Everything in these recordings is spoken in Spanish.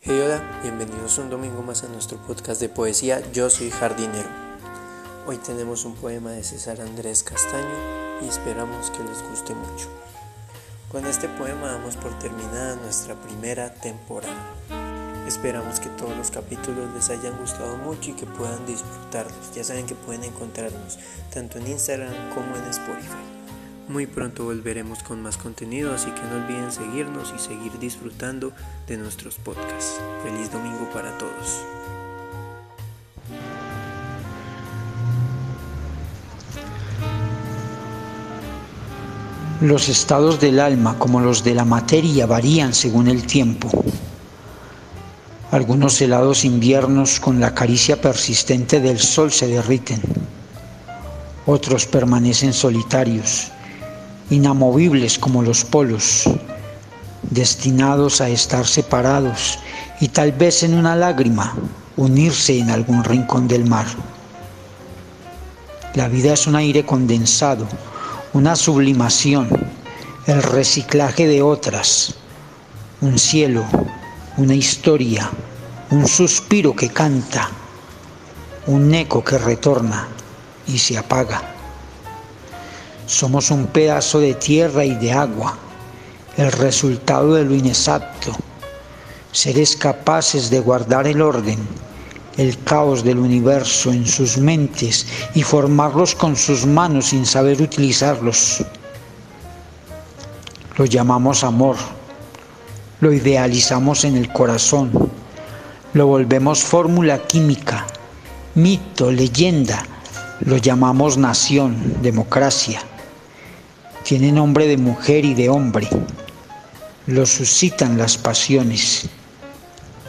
Hey hola, bienvenidos un domingo más a nuestro podcast de poesía Yo soy jardinero. Hoy tenemos un poema de César Andrés Castaño y esperamos que les guste mucho. Con este poema damos por terminada nuestra primera temporada. Esperamos que todos los capítulos les hayan gustado mucho y que puedan disfrutarlos. Ya saben que pueden encontrarnos tanto en Instagram como en Spotify. Muy pronto volveremos con más contenido, así que no olviden seguirnos y seguir disfrutando de nuestros podcasts. Feliz domingo para todos. Los estados del alma como los de la materia varían según el tiempo. Algunos helados inviernos con la caricia persistente del sol se derriten. Otros permanecen solitarios inamovibles como los polos, destinados a estar separados y tal vez en una lágrima unirse en algún rincón del mar. La vida es un aire condensado, una sublimación, el reciclaje de otras, un cielo, una historia, un suspiro que canta, un eco que retorna y se apaga. Somos un pedazo de tierra y de agua, el resultado de lo inexacto, seres capaces de guardar el orden, el caos del universo en sus mentes y formarlos con sus manos sin saber utilizarlos. Lo llamamos amor, lo idealizamos en el corazón, lo volvemos fórmula química, mito, leyenda, lo llamamos nación, democracia tiene nombre de mujer y de hombre, lo suscitan las pasiones,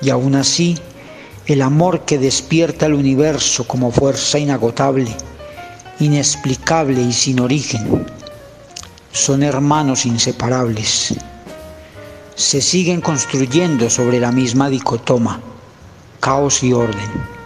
y aún así el amor que despierta el universo como fuerza inagotable, inexplicable y sin origen, son hermanos inseparables. Se siguen construyendo sobre la misma dicotoma, caos y orden.